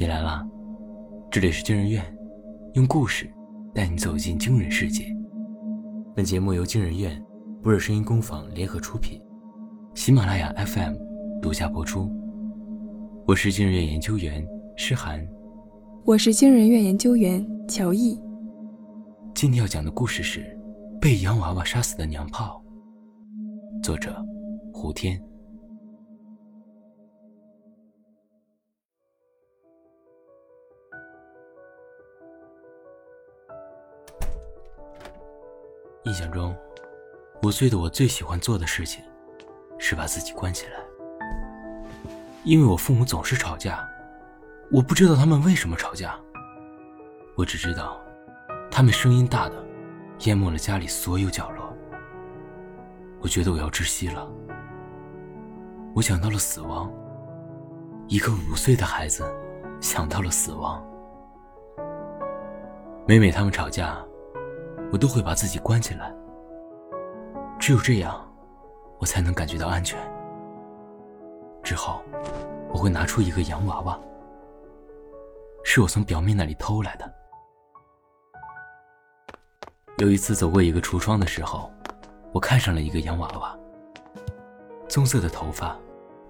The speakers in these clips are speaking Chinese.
你来啦，这里是惊人院，用故事带你走进惊人世界。本节目由惊人院、博尔声音工坊联合出品，喜马拉雅 FM 独家播出。我是惊人院研究员诗涵，我是惊人院研究员乔毅。今天要讲的故事是《被洋娃娃杀死的娘炮》，作者胡天。象中，五岁的我最喜欢做的事情，是把自己关起来。因为我父母总是吵架，我不知道他们为什么吵架。我只知道，他们声音大的，淹没了家里所有角落。我觉得我要窒息了。我想到了死亡。一个五岁的孩子，想到了死亡。每每他们吵架。我都会把自己关起来，只有这样，我才能感觉到安全。之后，我会拿出一个洋娃娃，是我从表妹那里偷来的。有一次走过一个橱窗的时候，我看上了一个洋娃娃，棕色的头发，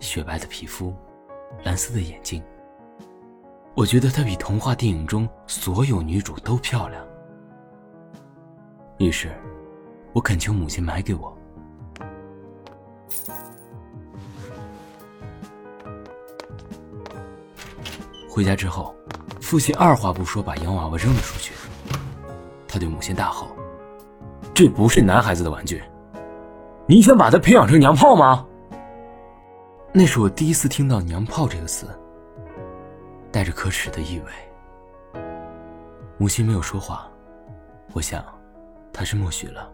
雪白的皮肤，蓝色的眼睛。我觉得她比童话电影中所有女主都漂亮。于是，我恳求母亲买给我。回家之后，父亲二话不说把洋娃娃扔了出去。他对母亲大吼：“这不是男孩子的玩具，你想把他培养成娘炮吗？”那是我第一次听到“娘炮”这个词，带着可耻的意味。母亲没有说话，我想。他是默许了。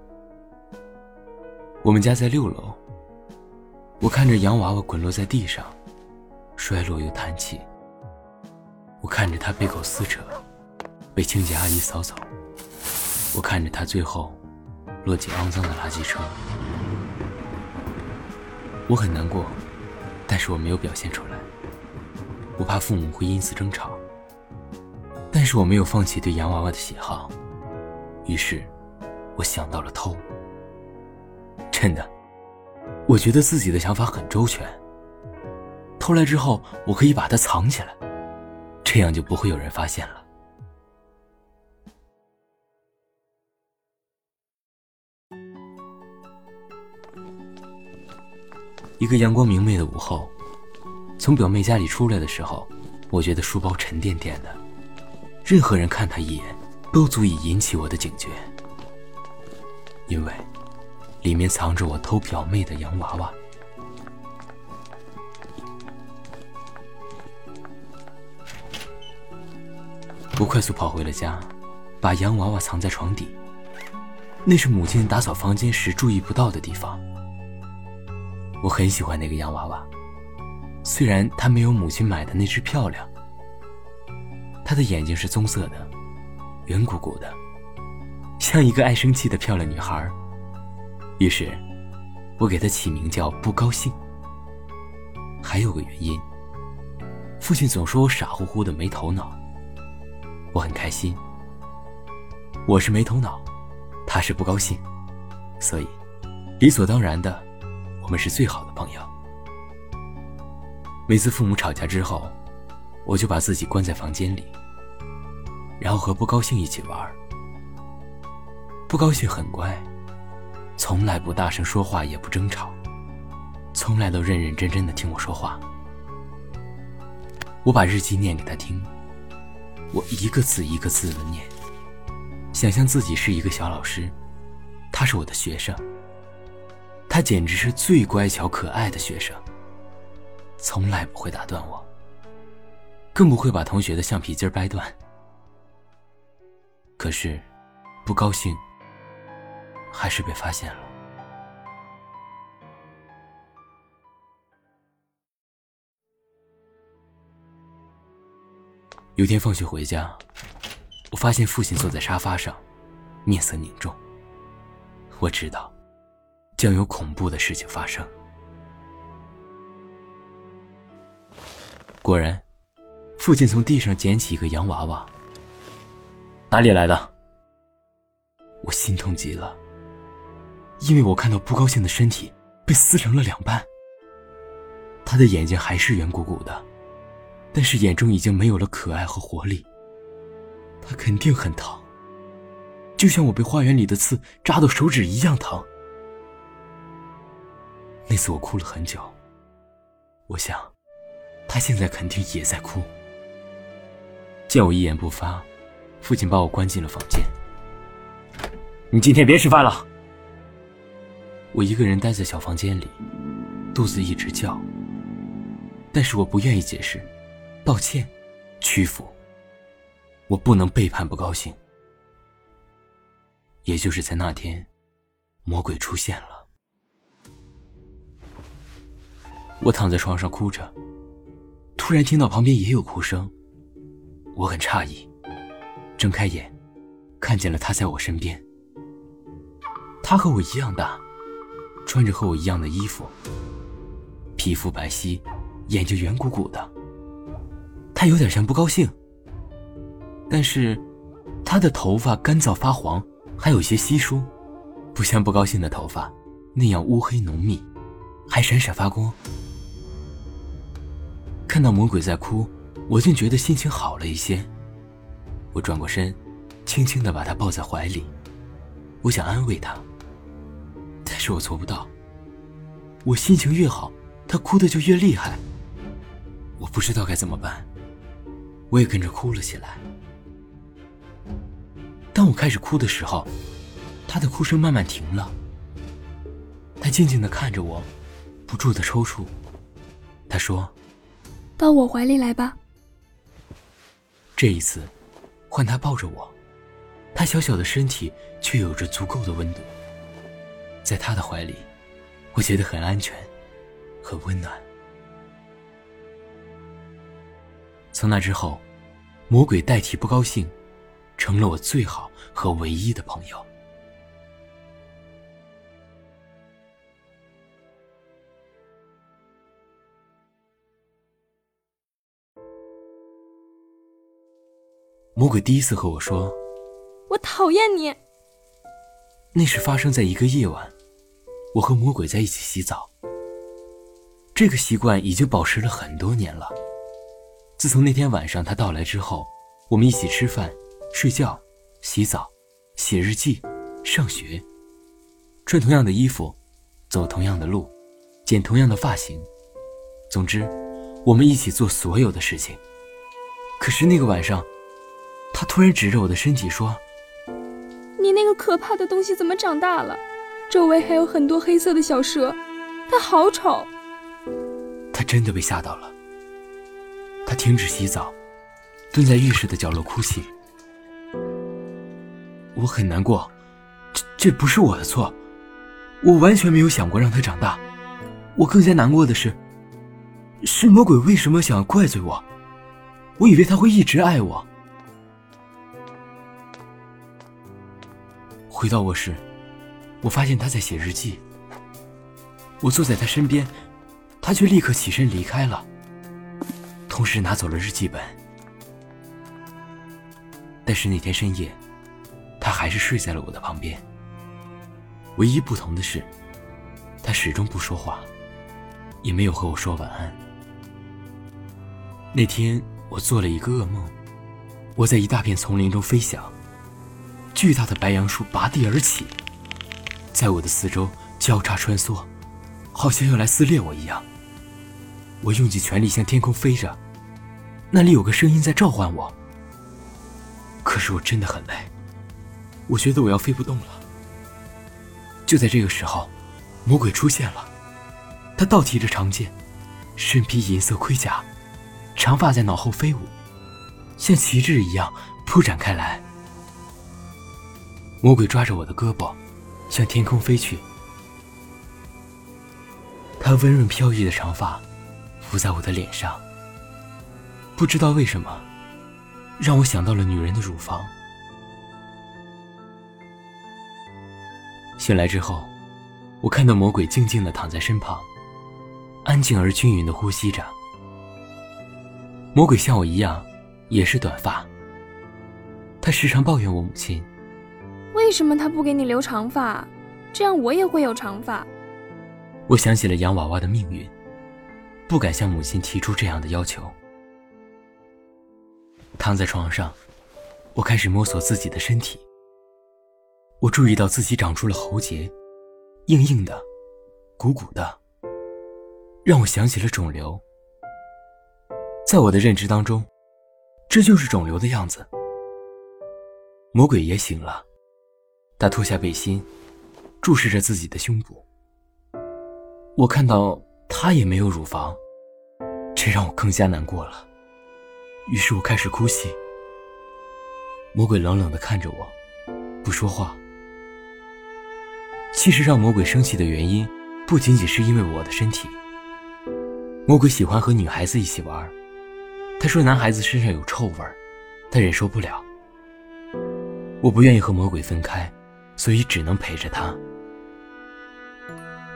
我们家在六楼。我看着洋娃娃滚落在地上，摔落又弹起。我看着他被狗撕扯，被清洁阿姨扫走。我看着他最后落进肮脏的垃圾车。我很难过，但是我没有表现出来。我怕父母会因此争吵。但是我没有放弃对洋娃娃的喜好，于是。我想到了偷，真的，我觉得自己的想法很周全。偷来之后，我可以把它藏起来，这样就不会有人发现了。一个阳光明媚的午后，从表妹家里出来的时候，我觉得书包沉甸甸的，任何人看他一眼，都足以引起我的警觉。因为里面藏着我偷表妹的洋娃娃。我快速跑回了家，把洋娃娃藏在床底。那是母亲打扫房间时注意不到的地方。我很喜欢那个洋娃娃，虽然它没有母亲买的那只漂亮。它的眼睛是棕色的，圆鼓鼓的。像一个爱生气的漂亮女孩，于是，我给她起名叫“不高兴”。还有个原因，父亲总说我傻乎乎的没头脑。我很开心，我是没头脑，他是不高兴，所以，理所当然的，我们是最好的朋友。每次父母吵架之后，我就把自己关在房间里，然后和不高兴一起玩。不高兴很乖，从来不大声说话，也不争吵，从来都认认真真的听我说话。我把日记念给他听，我一个字一个字的念，想象自己是一个小老师，他是我的学生，他简直是最乖巧可爱的学生，从来不会打断我，更不会把同学的橡皮筋掰断。可是，不高兴。还是被发现了。有天放学回家，我发现父亲坐在沙发上，面色凝重。我知道，将有恐怖的事情发生。果然，父亲从地上捡起一个洋娃娃。哪里来的？我心痛极了，因为我看到不高兴的身体被撕成了两半。他的眼睛还是圆鼓鼓的，但是眼中已经没有了可爱和活力。他肯定很疼，就像我被花园里的刺扎到手指一样疼。那次我哭了很久，我想，他现在肯定也在哭。见我一言不发，父亲把我关进了房间。你今天别吃饭了。我一个人待在小房间里，肚子一直叫。但是我不愿意解释，抱歉，屈服。我不能背叛不高兴。也就是在那天，魔鬼出现了。我躺在床上哭着，突然听到旁边也有哭声，我很诧异，睁开眼，看见了他在我身边。他和我一样大，穿着和我一样的衣服，皮肤白皙。眼睛圆鼓鼓的，他有点像不高兴，但是他的头发干燥发黄，还有些稀疏，不像不高兴的头发那样乌黑浓密，还闪闪发光。看到魔鬼在哭，我竟觉得心情好了一些。我转过身，轻轻的把他抱在怀里，我想安慰他，是我做不到。我心情越好，他哭的就越厉害。我不知道该怎么办，我也跟着哭了起来。当我开始哭的时候，他的哭声慢慢停了。他静静的看着我，不住的抽搐。他说：“到我怀里来吧。”这一次，换他抱着我，他小小的身体却有着足够的温度。在他的怀里，我觉得很安全，很温暖。从那之后，魔鬼代替不高兴，成了我最好和唯一的朋友。魔鬼第一次和我说：“我讨厌你。”那是发生在一个夜晚，我和魔鬼在一起洗澡。这个习惯已经保持了很多年了。自从那天晚上他到来之后，我们一起吃饭、睡觉、洗澡、写日记、上学，穿同样的衣服，走同样的路，剪同样的发型，总之，我们一起做所有的事情。可是那个晚上，他突然指着我的身体说：“你那个可怕的东西怎么长大了？周围还有很多黑色的小蛇，它好丑。”他真的被吓到了。他停止洗澡，蹲在浴室的角落哭泣。我很难过，这这不是我的错，我完全没有想过让他长大。我更加难过的是，是魔鬼为什么想要怪罪我？我以为他会一直爱我。回到卧室，我发现他在写日记。我坐在他身边，他却立刻起身离开了。同时拿走了日记本，但是那天深夜，他还是睡在了我的旁边。唯一不同的是，他始终不说话，也没有和我说晚安。那天我做了一个噩梦，我在一大片丛林中飞翔，巨大的白杨树拔地而起，在我的四周交叉穿梭，好像要来撕裂我一样。我用尽全力向天空飞着。那里有个声音在召唤我，可是我真的很累，我觉得我要飞不动了。就在这个时候，魔鬼出现了，他倒提着长剑，身披银色盔甲，长发在脑后飞舞，像旗帜一样铺展开来。魔鬼抓着我的胳膊，向天空飞去，他温润飘逸的长发拂在我的脸上。不知道为什么，让我想到了女人的乳房。醒来之后，我看到魔鬼静静的躺在身旁，安静而均匀的呼吸着。魔鬼像我一样，也是短发。他时常抱怨我母亲，为什么他不给你留长发？这样我也会有长发。我想起了洋娃娃的命运，不敢向母亲提出这样的要求。躺在床上，我开始摸索自己的身体。我注意到自己长出了喉结，硬硬的，鼓鼓的，让我想起了肿瘤。在我的认知当中，这就是肿瘤的样子。魔鬼也醒了，他脱下背心，注视着自己的胸部。我看到他也没有乳房，这让我更加难过了。于是我开始哭泣。魔鬼冷冷的看着我，不说话。其实让魔鬼生气的原因，不仅仅是因为我的身体。魔鬼喜欢和女孩子一起玩。他说：“男孩子身上有臭味儿，他忍受不了。”我不愿意和魔鬼分开，所以只能陪着他。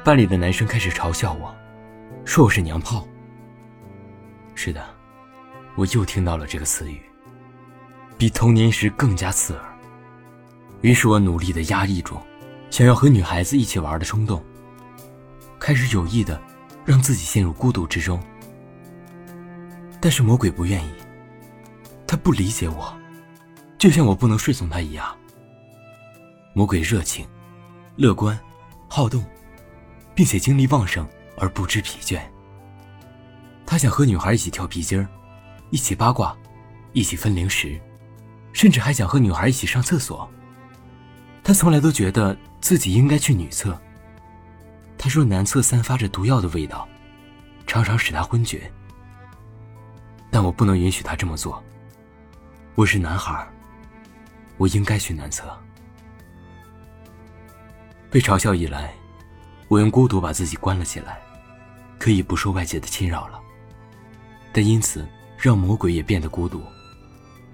班里的男生开始嘲笑我，说我是娘炮。是的，我又听到了这个词语，比童年时更加刺耳。于是我努力的压抑住想要和女孩子一起玩的冲动，开始有意的让自己陷入孤独之中。但是魔鬼不愿意，他不理解我，就像我不能顺从他一样。魔鬼热情、乐观、好动，并且精力旺盛而不知疲倦。他想和女孩一起跳皮筋儿，一起八卦，一起分零食，甚至还想和女孩一起上厕所。他从来都觉得自己应该去女厕。他说男厕散发着毒药的味道，常常使他昏厥。但我不能允许他这么做。我是男孩，我应该去男厕。被嘲笑以来，我用孤独把自己关了起来，可以不受外界的侵扰了。但因此让魔鬼也变得孤独，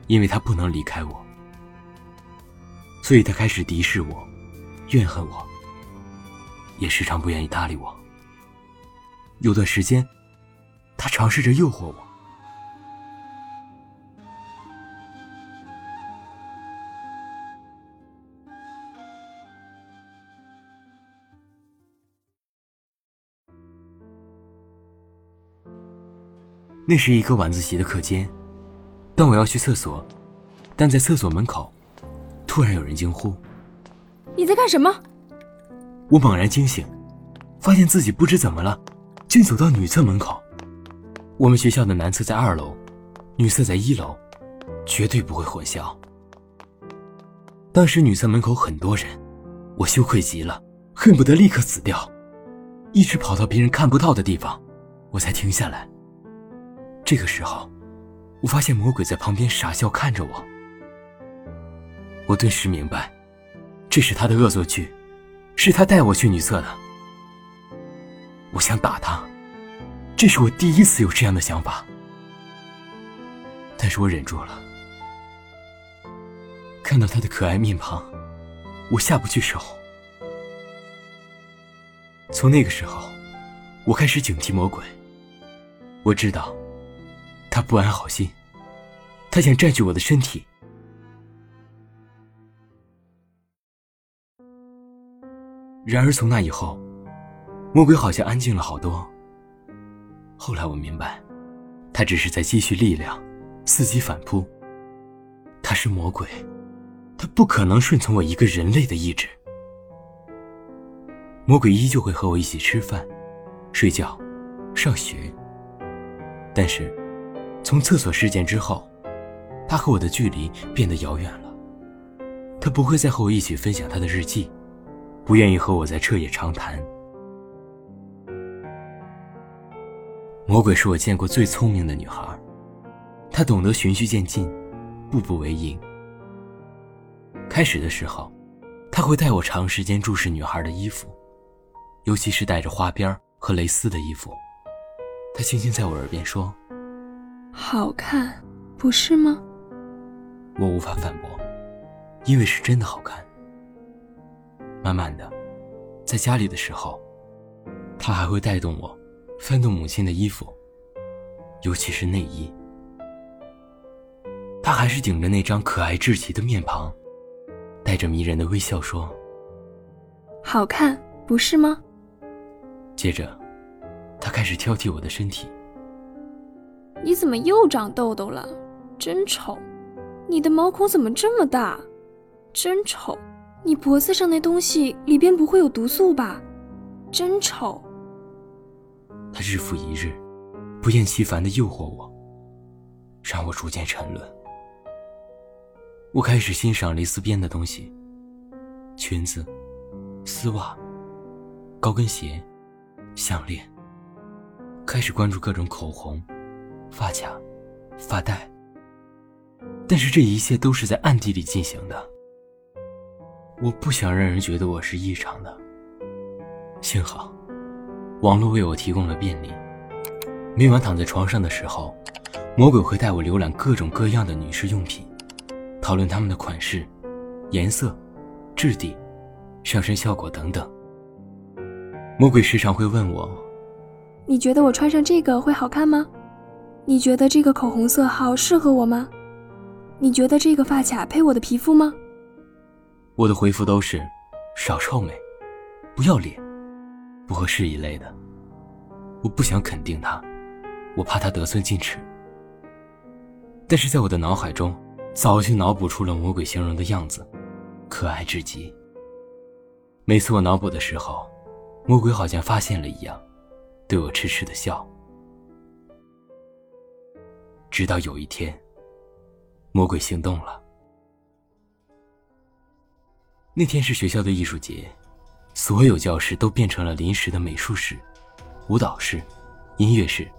因为他不能离开我，所以他开始敌视我，怨恨我，也时常不愿意搭理我。有段时间，他尝试着诱惑我。那是一个晚自习的课间，当我要去厕所，但在厕所门口，突然有人惊呼：“你在干什么？”我猛然惊醒，发现自己不知怎么了，竟走到女厕门口。我们学校的男厕在二楼，女厕在一楼，绝对不会混淆。当时女厕门口很多人，我羞愧极了，恨不得立刻死掉，一直跑到别人看不到的地方，我才停下来。这个时候，我发现魔鬼在旁边傻笑看着我。我顿时明白，这是他的恶作剧，是他带我去女厕的。我想打他，这是我第一次有这样的想法，但是我忍住了。看到他的可爱面庞，我下不去手。从那个时候，我开始警惕魔鬼。我知道。他不安好心，他想占据我的身体。然而从那以后，魔鬼好像安静了好多。后来我明白，他只是在积蓄力量，伺机反扑。他是魔鬼，他不可能顺从我一个人类的意志。魔鬼依旧会和我一起吃饭、睡觉、上学，但是。从厕所事件之后，他和我的距离变得遥远了。他不会再和我一起分享他的日记，不愿意和我再彻夜长谈。魔鬼是我见过最聪明的女孩，她懂得循序渐进，步步为营。开始的时候，他会带我长时间注视女孩的衣服，尤其是带着花边和蕾丝的衣服。他轻轻在我耳边说。好看，不是吗？我无法反驳，因为是真的好看。慢慢的，在家里的时候，他还会带动我翻动母亲的衣服，尤其是内衣。他还是顶着那张可爱至极的面庞，带着迷人的微笑说：“好看，不是吗？”接着，他开始挑剔我的身体。你怎么又长痘痘了？真丑！你的毛孔怎么这么大？真丑！你脖子上那东西里边不会有毒素吧？真丑！他日复一日，不厌其烦的诱惑我，让我逐渐沉沦。我开始欣赏蕾丝边的东西，裙子、丝袜、高跟鞋、项链，开始关注各种口红、发卡、发带。但是这一切都是在暗地里进行的。我不想让人觉得我是异常的。幸好，网络为我提供了便利。每晚躺在床上的时候，魔鬼会带我浏览各种各样的女士用品，讨论它们的款式、颜色、质地、上身效果等等。魔鬼时常会问我：“你觉得我穿上这个会好看吗？你觉得这个口红色号适合我吗？你觉得这个发卡配我的皮肤吗？”我的回复都是：少臭美，不要脸，不合适一类的。我不想肯定他，我怕他得寸进尺。但是在我的脑海中，早就脑补出了魔鬼形容的样子，可爱至极。每次我脑补的时候，魔鬼好像发现了一样，对我痴痴的笑。直到有一天，魔鬼行动了。那天是学校的艺术节，所有教室都变成了临时的美术室、舞蹈室、音乐室，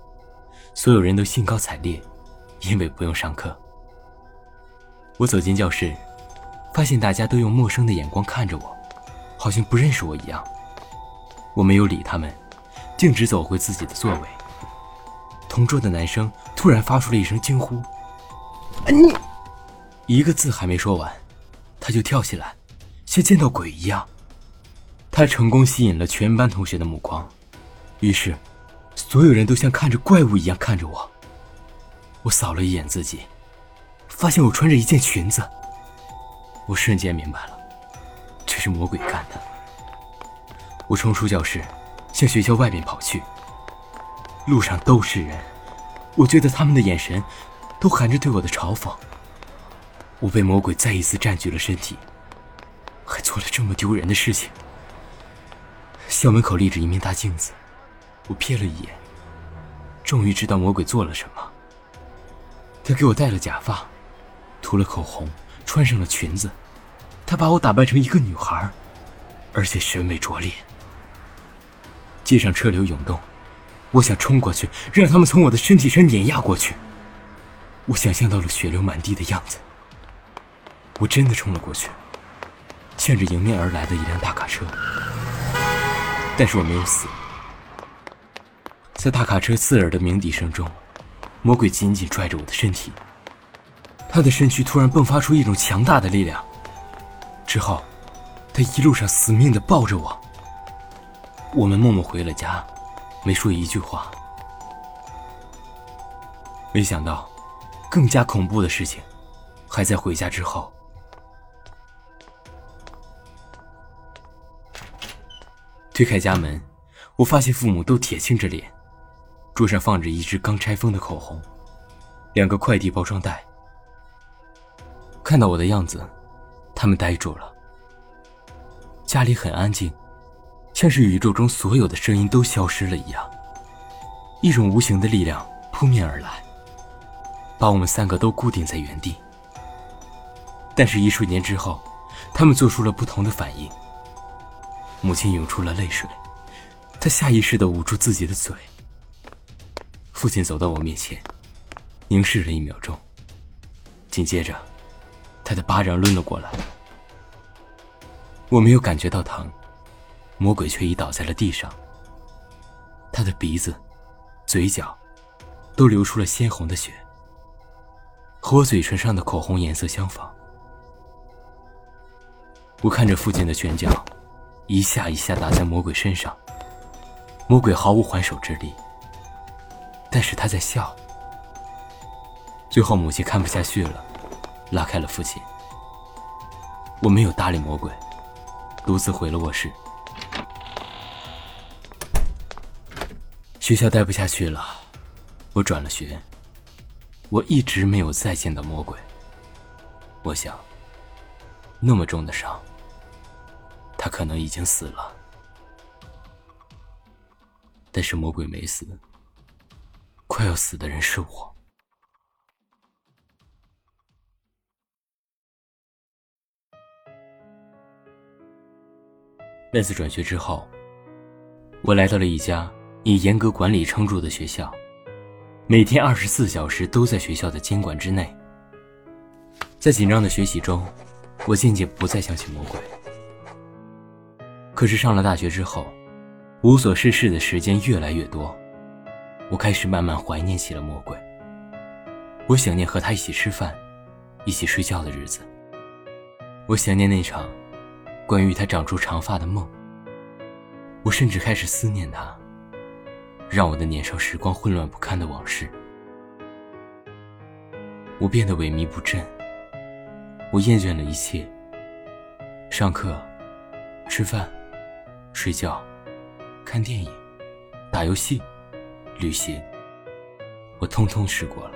所有人都兴高采烈，因为不用上课。我走进教室，发现大家都用陌生的眼光看着我，好像不认识我一样。我没有理他们，径直走回自己的座位。同桌的男生突然发出了一声惊呼：“你！”一个字还没说完，他就跳起来。像见到鬼一样，他成功吸引了全班同学的目光，于是，所有人都像看着怪物一样看着我。我扫了一眼自己，发现我穿着一件裙子。我瞬间明白了，这是魔鬼干的。我冲出教室，向学校外面跑去。路上都是人，我觉得他们的眼神，都含着对我的嘲讽。我被魔鬼再一次占据了身体。还做了这么丢人的事情。校门口立着一面大镜子，我瞥了一眼，终于知道魔鬼做了什么。他给我戴了假发，涂了口红，穿上了裙子，他把我打扮成一个女孩，而且审美拙劣。街上车流涌动，我想冲过去，让他们从我的身体上碾压过去。我想象到了血流满地的样子，我真的冲了过去。向着迎面而来的一辆大卡车，但是我没有死。在大卡车刺耳的鸣笛声中，魔鬼紧紧拽着我的身体。他的身躯突然迸发出一种强大的力量，之后，他一路上死命的抱着我。我们默默回了家，没说一句话。没想到，更加恐怖的事情，还在回家之后。推开家门，我发现父母都铁青着脸，桌上放着一支刚拆封的口红，两个快递包装袋。看到我的样子，他们呆住了。家里很安静，像是宇宙中所有的声音都消失了一样。一种无形的力量扑面而来，把我们三个都固定在原地。但是，一瞬间之后，他们做出了不同的反应。母亲涌出了泪水，她下意识的捂住自己的嘴。父亲走到我面前，凝视了一秒钟，紧接着，他的巴掌抡了过来。我没有感觉到疼，魔鬼却已倒在了地上。他的鼻子、嘴角，都流出了鲜红的血，和我嘴唇上的口红颜色相仿。我看着父亲的拳脚。一下一下打在魔鬼身上，魔鬼毫无还手之力。但是他在笑。最后，母亲看不下去了，拉开了父亲。我没有搭理魔鬼，独自回了卧室。学校待不下去了，我转了学。我一直没有再见到魔鬼。我想，那么重的伤，他可能已经死了。但是魔鬼没死，快要死的人是我。那次转学之后，我来到了一家以严格管理撑住的学校，每天二十四小时都在学校的监管之内。在紧张的学习中，我渐渐不再相信魔鬼。可是上了大学之后，无所事事的时间越来越多，我开始慢慢怀念起了魔鬼。我想念和他一起吃饭、一起睡觉的日子。我想念那场。关于他长出长发的梦，我甚至开始思念他，让我的年少时光混乱不堪的往事。我变得萎靡不振，我厌倦了一切。上课、吃饭、睡觉、看电影、打游戏、旅行，我通通试过了，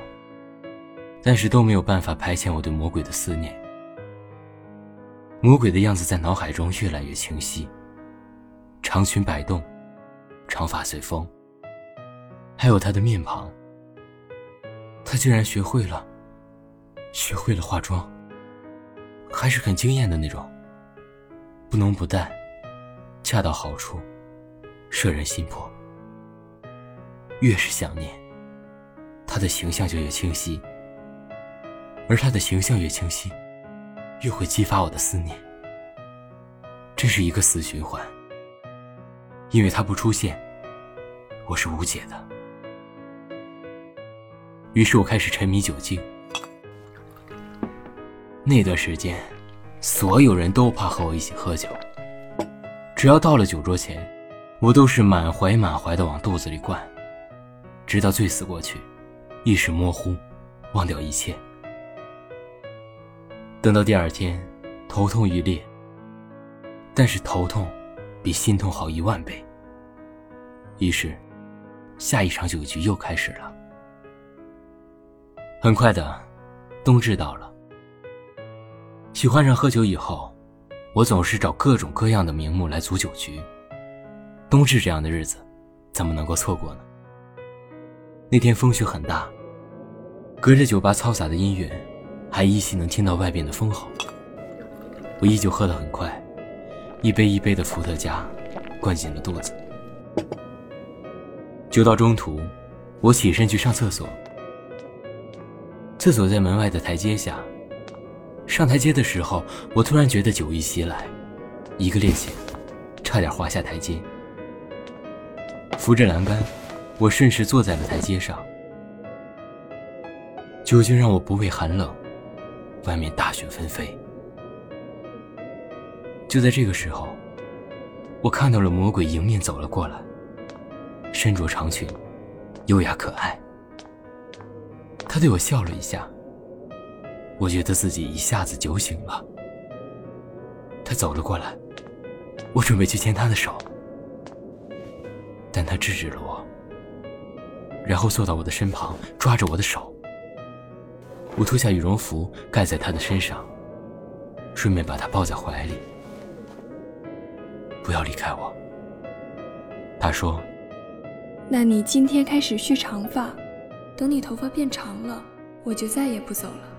但是都没有办法排遣我对魔鬼的思念。魔鬼的样子在脑海中越来越清晰，长裙摆动，长发随风，还有他的面庞。他竟然学会了，学会了化妆，还是很惊艳的那种，不浓不淡，恰到好处，摄人心魄。越是想念，他的形象就越清晰，而他的形象越清晰。越会激发我的思念，这是一个死循环。因为他不出现，我是无解的。于是我开始沉迷酒精。那段时间，所有人都怕和我一起喝酒。只要到了酒桌前，我都是满怀满怀的往肚子里灌，直到醉死过去，意识模糊，忘掉一切。等到第二天，头痛欲裂。但是头痛比心痛好一万倍。于是，下一场酒局又开始了。很快的，冬至到了。喜欢上喝酒以后，我总是找各种各样的名目来组酒局。冬至这样的日子，怎么能够错过呢？那天风雪很大，隔着酒吧嘈杂的音乐。还依稀能听到外边的风吼。我依旧喝得很快，一杯一杯的伏特加灌进了肚子。酒到中途，我起身去上厕所。厕所在门外的台阶下。上台阶的时候，我突然觉得酒意袭来，一个趔趄，差点滑下台阶。扶着栏杆，我顺势坐在了台阶上。酒精让我不畏寒冷。外面大雪纷飞，就在这个时候，我看到了魔鬼迎面走了过来，身着长裙，优雅可爱。他对我笑了一下，我觉得自己一下子酒醒了。他走了过来，我准备去牵他的手，但他制止了我，然后坐到我的身旁，抓着我的手。我脱下羽绒服盖在他的身上，顺便把他抱在怀里。不要离开我，他说。那你今天开始蓄长发，等你头发变长了，我就再也不走了。